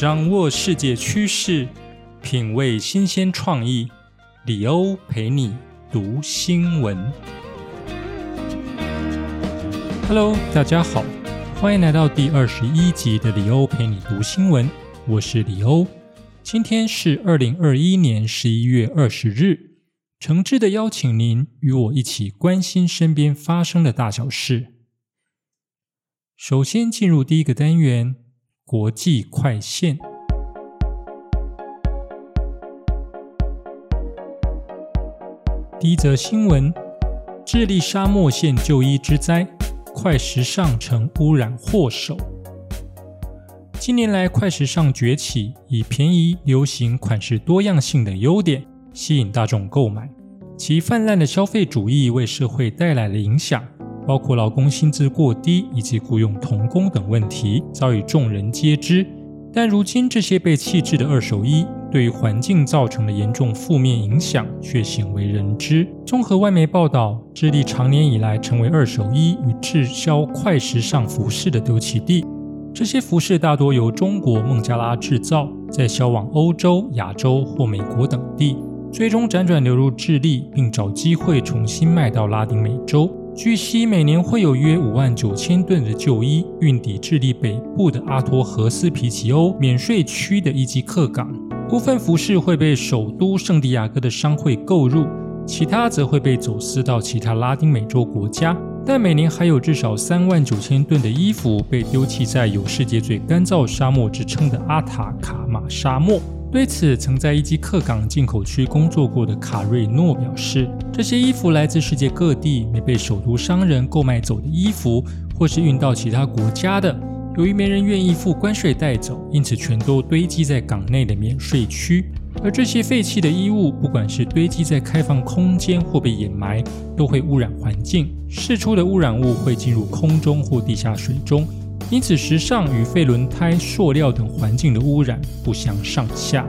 掌握世界趋势，品味新鲜创意。李欧陪你读新闻。Hello，大家好，欢迎来到第二十一集的李欧陪你读新闻。我是李欧，今天是二零二一年十一月二十日，诚挚的邀请您与我一起关心身边发生的大小事。首先进入第一个单元。国际快线。第一则新闻：智利沙漠陷就医之灾，快时尚成污染祸首。近年来，快时尚崛起，以便宜、流行、款式多样性的优点吸引大众购买。其泛滥的消费主义为社会带来了影响。包括劳工薪资过低以及雇佣童工等问题，早已众人皆知。但如今这些被弃置的二手衣，对于环境造成的严重负面影响却鲜为人知。综合外媒报道，智利长年以来成为二手衣与滞销快时尚服饰的丢弃地。这些服饰大多由中国孟加拉制造，再销往欧洲、亚洲或美国等地，最终辗转流入智利，并找机会重新卖到拉丁美洲。据悉，每年会有约五万九千吨的旧衣运抵智利北部的阿托和斯皮奇欧免税区的一级客港。部分服饰会被首都圣地亚哥的商会购入，其他则会被走私到其他拉丁美洲国家。但每年还有至少三万九千吨的衣服被丢弃在有世界最干燥沙漠之称的阿塔卡马沙漠。对此，曾在伊基克港进口区工作过的卡瑞诺表示：“这些衣服来自世界各地，没被首都商人购买走的衣服，或是运到其他国家的，由于没人愿意付关税带走，因此全都堆积在港内的免税区。而这些废弃的衣物，不管是堆积在开放空间或被掩埋，都会污染环境。释出的污染物会进入空中或地下水中。”因此，时尚与废轮胎、塑料等环境的污染不相上下。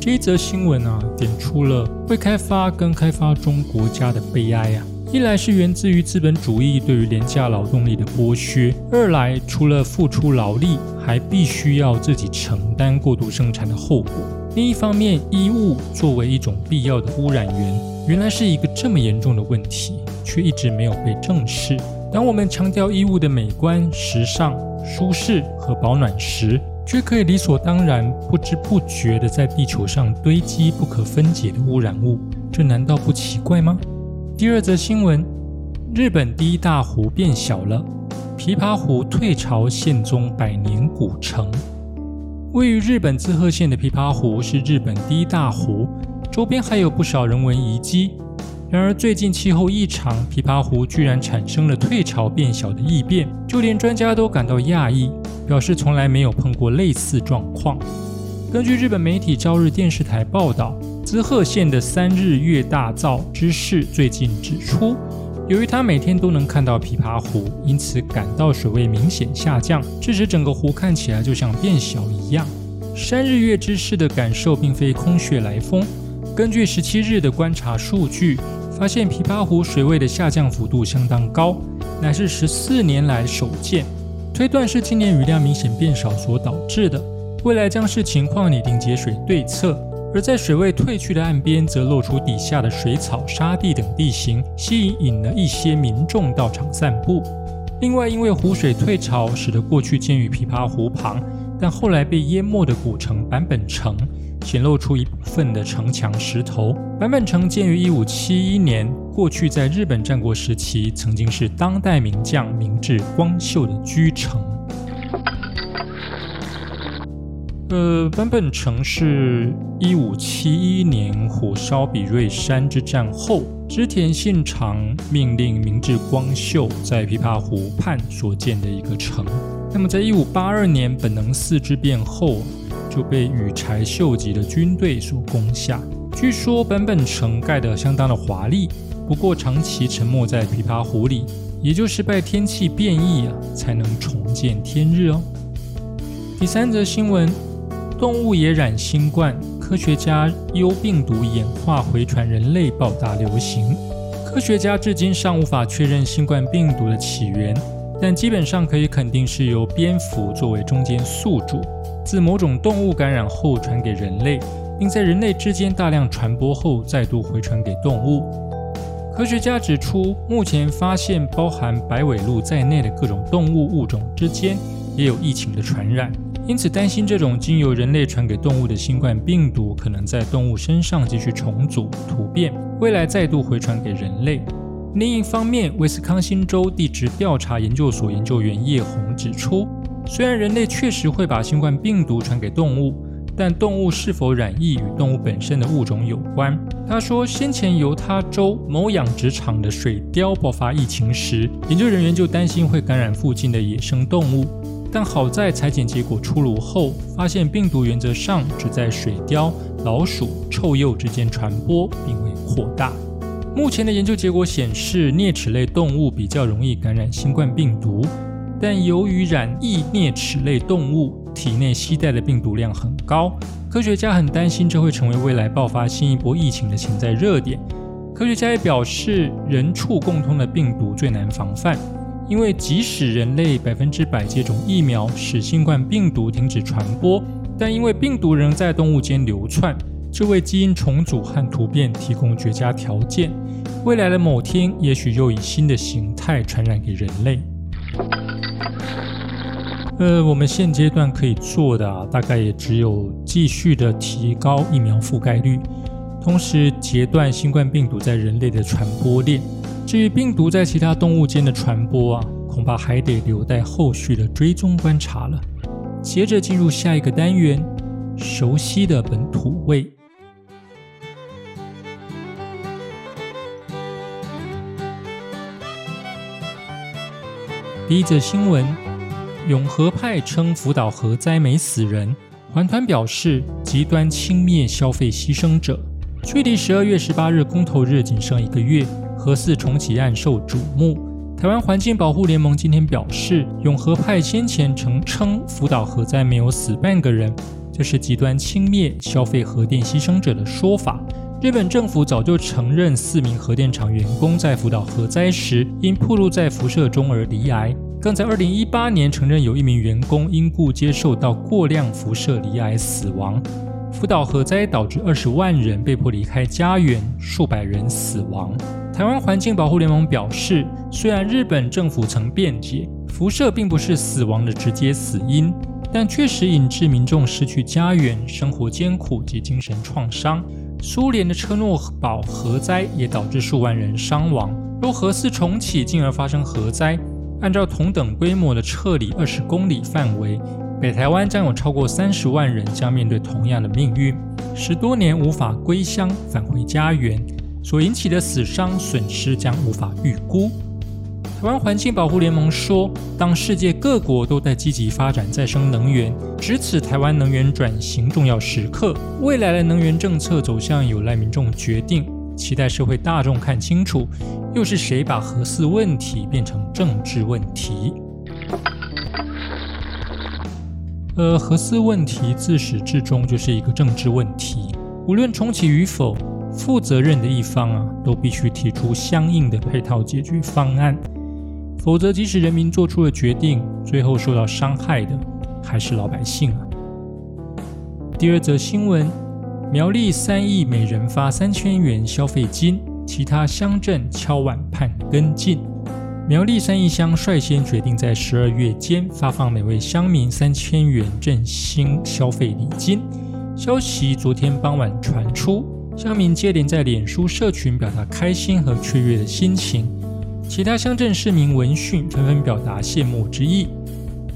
这一则新闻啊，点出了未开发跟开发中国家的悲哀啊。一来是源自于资本主义对于廉价劳动力的剥削；二来，除了付出劳力，还必须要自己承担过度生产的后果。另一方面，衣物作为一种必要的污染源，原来是一个这么严重的问题，却一直没有被正视。当我们强调衣物的美观、时尚、舒适和保暖时，却可以理所当然、不知不觉地在地球上堆积不可分解的污染物，这难道不奇怪吗？第二则新闻：日本第一大湖变小了，琵琶湖退潮现踪百年古城。位于日本滋贺县的琵琶湖是日本第一大湖，周边还有不少人文遗迹。然而，最近气候异常，琵琶湖居然产生了退潮变小的异变，就连专家都感到讶异，表示从来没有碰过类似状况。根据日本媒体朝日电视台报道，滋贺县的三日月大造之事最近指出，由于他每天都能看到琵琶湖，因此感到水位明显下降，致使整个湖看起来就像变小一样。三日月之事的感受并非空穴来风，根据十七日的观察数据。发现琵琶湖水位的下降幅度相当高，乃是十四年来首见，推断是今年雨量明显变少所导致的。未来将视情况拟定节水对策。而在水位退去的岸边，则露出底下的水草、沙地等地形，吸引引了一些民众到场散步。另外，因为湖水退潮，使得过去建于琵琶湖旁，但后来被淹没的古城版本城。显露出一部分的城墙石头。坂本城建于一五七一年，过去在日本战国时期曾经是当代名将明治光秀的居城。呃，坂本城是一五七一年火烧比瑞山之战后，织田信长命令明治光秀在琵琶湖畔所建的一个城。那么，在一五八二年本能寺之变后。就被羽柴秀吉的军队所攻下。据说本本城盖得相当的华丽，不过长期沉没在琵琶湖里，也就是拜天气变异啊，才能重见天日哦。第三则新闻：动物也染新冠，科学家幽病毒演化回传人类爆大流行。科学家至今尚无法确认新冠病毒的起源。但基本上可以肯定是由蝙蝠作为中间宿主，自某种动物感染后传给人类，并在人类之间大量传播后再度回传给动物。科学家指出，目前发现包含白尾鹿在内的各种动物物种之间也有疫情的传染，因此担心这种经由人类传给动物的新冠病毒可能在动物身上继续重组突变，未来再度回传给人类。另一方面，威斯康星州地质调查研究所研究员叶红指出，虽然人类确实会把新冠病毒传给动物，但动物是否染疫与动物本身的物种有关。他说，先前犹他州某养殖场的水貂爆发疫情时，研究人员就担心会感染附近的野生动物，但好在裁剪结果出炉后，发现病毒原则上只在水貂、老鼠、臭鼬之间传播，并未扩大。目前的研究结果显示，啮齿类动物比较容易感染新冠病毒，但由于染疫啮齿类动物体内携带的病毒量很高，科学家很担心这会成为未来爆发新一波疫情的潜在热点。科学家也表示，人畜共通的病毒最难防范，因为即使人类百分之百接种疫苗，使新冠病毒停止传播，但因为病毒仍在动物间流窜。这为基因重组和突变提供绝佳条件。未来的某天，也许又以新的形态传染给人类。呃，我们现阶段可以做的啊，大概也只有继续的提高疫苗覆盖率，同时截断新冠病毒在人类的传播链。至于病毒在其他动物间的传播啊，恐怕还得留待后续的追踪观察了。接着进入下一个单元，熟悉的本土味。第一则新闻：永和派称福岛核灾没死人，环团表示极端轻蔑消费牺牲者。距离十二月十八日公投日仅剩一个月，核四重启案受瞩目。台湾环境保护联盟今天表示，永和派先前曾称福岛核灾没有死半个人，这是极端轻蔑消费核电牺牲者的说法。日本政府早就承认四名核电厂员工在福岛核灾时因暴露在辐射中而罹癌，更在二零一八年承认有一名员工因故接受到过量辐射罹癌死亡。福岛核灾导致二十万人被迫离开家园，数百人死亡。台湾环境保护联盟表示，虽然日本政府曾辩解辐射并不是死亡的直接死因，但确实引致民众失去家园、生活艰苦及精神创伤。苏联的车诺堡核灾也导致数万人伤亡。若核四重启，进而发生核灾，按照同等规模的撤离二十公里范围，北台湾将有超过三十万人将面对同样的命运，十多年无法归乡返回家园，所引起的死伤损失将无法预估。台湾环境保护联盟说，当世界各国都在积极发展再生能源，值此台湾能源转型重要时刻。未来的能源政策走向有赖民众决定，期待社会大众看清楚，又是谁把核四问题变成政治问题？呃，核四问题自始至终就是一个政治问题，无论重启与否，负责任的一方啊，都必须提出相应的配套解决方案。否则，即使人民做出了决定，最后受到伤害的还是老百姓啊。第二则新闻：苗栗三亿每人发三千元消费金，其他乡镇敲碗盼跟进。苗栗三义乡率先决定在十二月间发放每位乡民三千元振兴消费礼金。消息昨天傍晚传出，乡民接连在脸书社群表达开心和雀跃的心情。其他乡镇市民闻讯纷纷表达羡慕之意，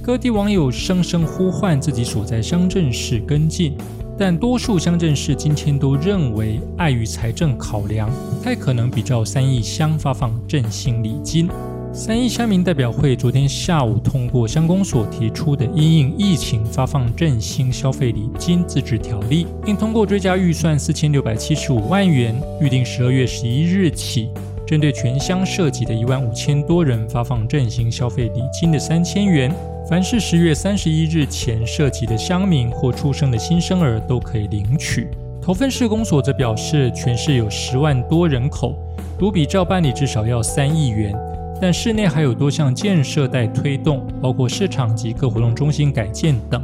各地网友声声呼唤自己所在乡镇市跟进，但多数乡镇市今天都认为碍于财政考量，不太可能比照三义乡发放振兴礼金。三义乡民代表会昨天下午通过乡公所提出的因应疫情发放振兴消费礼金自治条例，并通过追加预算四千六百七十五万元，预定十二月十一日起。针对全乡涉及的一万五千多人发放振兴消费礼金的三千元，凡是十月三十一日前涉及的乡民或出生的新生儿都可以领取。头份市公所则表示，全市有十万多人口，如比照办理至少要三亿元，但市内还有多项建设待推动，包括市场及各活动中心改建等，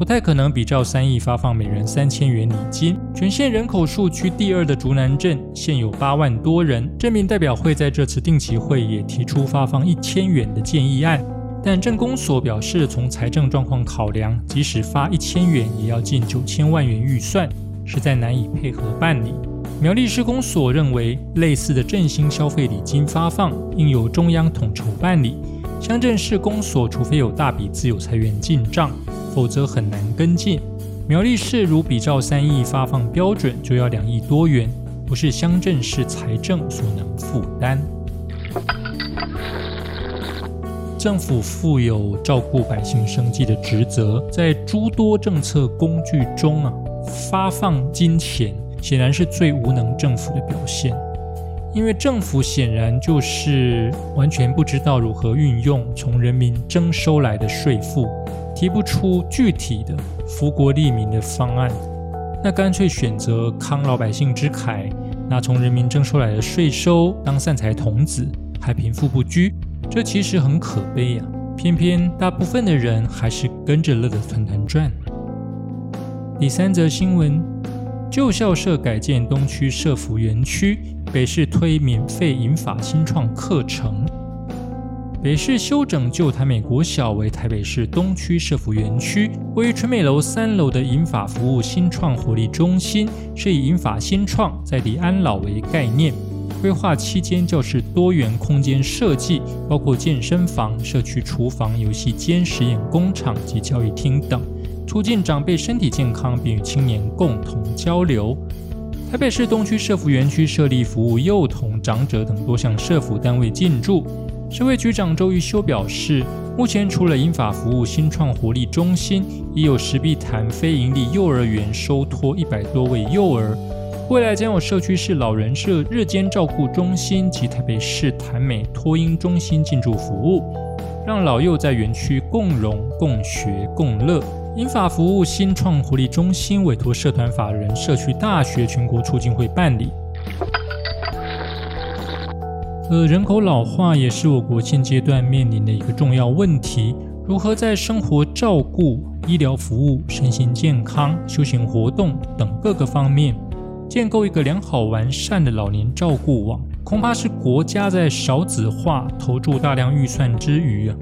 不太可能比照三亿发放每人三千元礼金。全县人口数居第二的竹南镇，现有八万多人。镇民代表会在这次定期会也提出发放一千元的建议案，但镇公所表示，从财政状况考量，即使发一千元，也要近九千万元预算，实在难以配合办理。苗栗市公所认为，类似的振兴消费礼金发放，应由中央统筹办理。乡镇市公所除非有大笔自有财源进账，否则很难跟进。苗栗市如比照三亿发放标准，就要两亿多元，不是乡镇市财政所能负担。政府负有照顾百姓生计的职责，在诸多政策工具中啊，发放金钱。显然是最无能政府的表现，因为政府显然就是完全不知道如何运用从人民征收来的税赋，提不出具体的福国利民的方案，那干脆选择慷老百姓之慨，拿从人民征收来的税收当散财童子，还贫富不居，这其实很可悲呀！偏偏大部分的人还是跟着乐得团团转。第三则新闻。旧校舍改建东区社福园区，北市推免费银法新创课程。北市修整旧台美国小为台北市东区社福园区，位于春美楼三楼的银法服务新创活力中心，是以银法新创在地安老为概念，规划期间教室多元空间设计，包括健身房、社区厨房、游戏间、实验工厂及教育厅等。促进长辈身体健康，并与青年共同交流。台北市东区社福园区设立服务幼童、长者等多项社福单位进驻。社会局长周玉修表示，目前除了英法服务新创活力中心，已有石壁潭非营利幼儿园收托一百多位幼儿。未来将有社区式老人社日间照顾中心及台北市潭美托婴中心进驻服务，让老幼在园区共融、共学、共乐。英法服务新创活力中心委托社团法人社区大学全国促进会办理。而人口老化也是我国现阶段面临的一个重要问题，如何在生活照顾、医疗服务、身心健康、休闲活动等各个方面，建构一个良好完善的老年照顾网，恐怕是国家在少子化投注大量预算之余啊。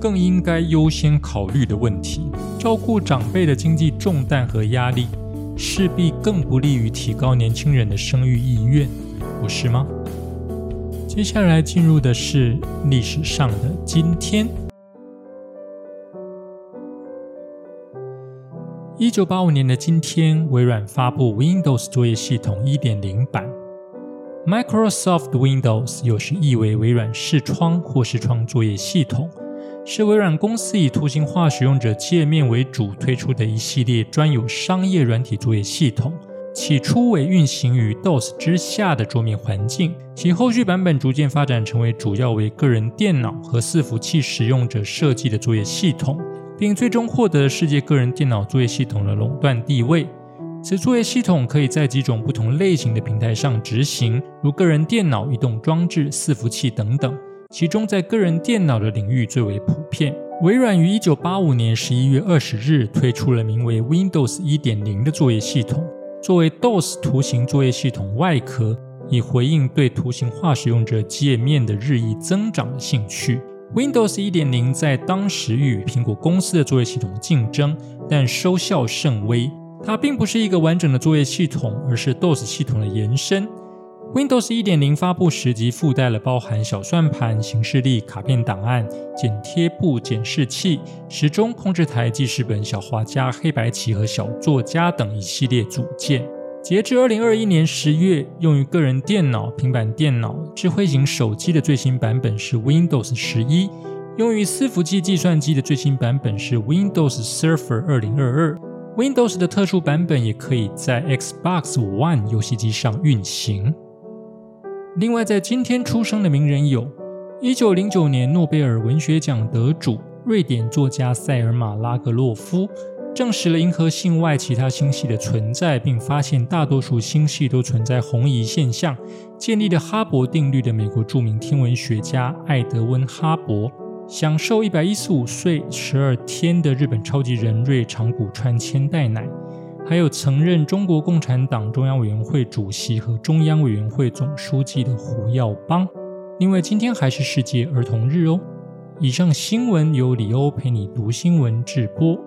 更应该优先考虑的问题，照顾长辈的经济重担和压力，势必更不利于提高年轻人的生育意愿，不是吗？接下来进入的是历史上的今天。一九八五年的今天，微软发布 Windows 作业系统一点零版，Microsoft Windows 又是译为微软视窗或视窗作业系统。是微软公司以图形化使用者界面为主推出的一系列专有商业软体作业系统。起初为运行于 DOS 之下的桌面环境，其后续版本逐渐发展成为主要为个人电脑和伺服器使用者设计的作业系统，并最终获得世界个人电脑作业系统的垄断地位。此作业系统可以在几种不同类型的平台上执行，如个人电脑、移动装置、伺服器等等。其中，在个人电脑的领域最为普遍。微软于一九八五年十一月二十日推出了名为 Windows 一点零的作业系统，作为 DOS 图形作业系统外壳，以回应对图形化使用者界面的日益增长的兴趣。Windows 1.0在当时与苹果公司的作业系统竞争，但收效甚微。它并不是一个完整的作业系统，而是 DOS 系统的延伸。Windows 1.0发布时即附带了包含小算盘、形式力、卡片档案、剪贴簿、检视器、时钟控制台、记事本、小画家、黑白棋和小作家等一系列组件。截至2021年10月，用于个人电脑、平板电脑、智慧型手机的最新版本是 Windows 11；用于伺服器计算机的最新版本是 Windows Server 2022。Windows 的特殊版本也可以在 Xbox One 游戏机上运行。另外，在今天出生的名人有：一九零九年诺贝尔文学奖得主瑞典作家塞尔玛拉格洛夫，证实了银河系外其他星系的存在，并发现大多数星系都存在红移现象，建立了哈勃定律的美国著名天文学家爱德温·哈勃，享受一百一十五岁十二天的日本超级人瑞长谷川千代奶，还有曾任中国共产党中央委员会主席和中央委员会总书记的胡耀邦。另外，今天还是世界儿童日哦。以上新闻由李欧陪你读新闻直播，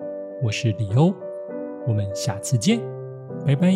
我是李欧，我们下次见，拜拜。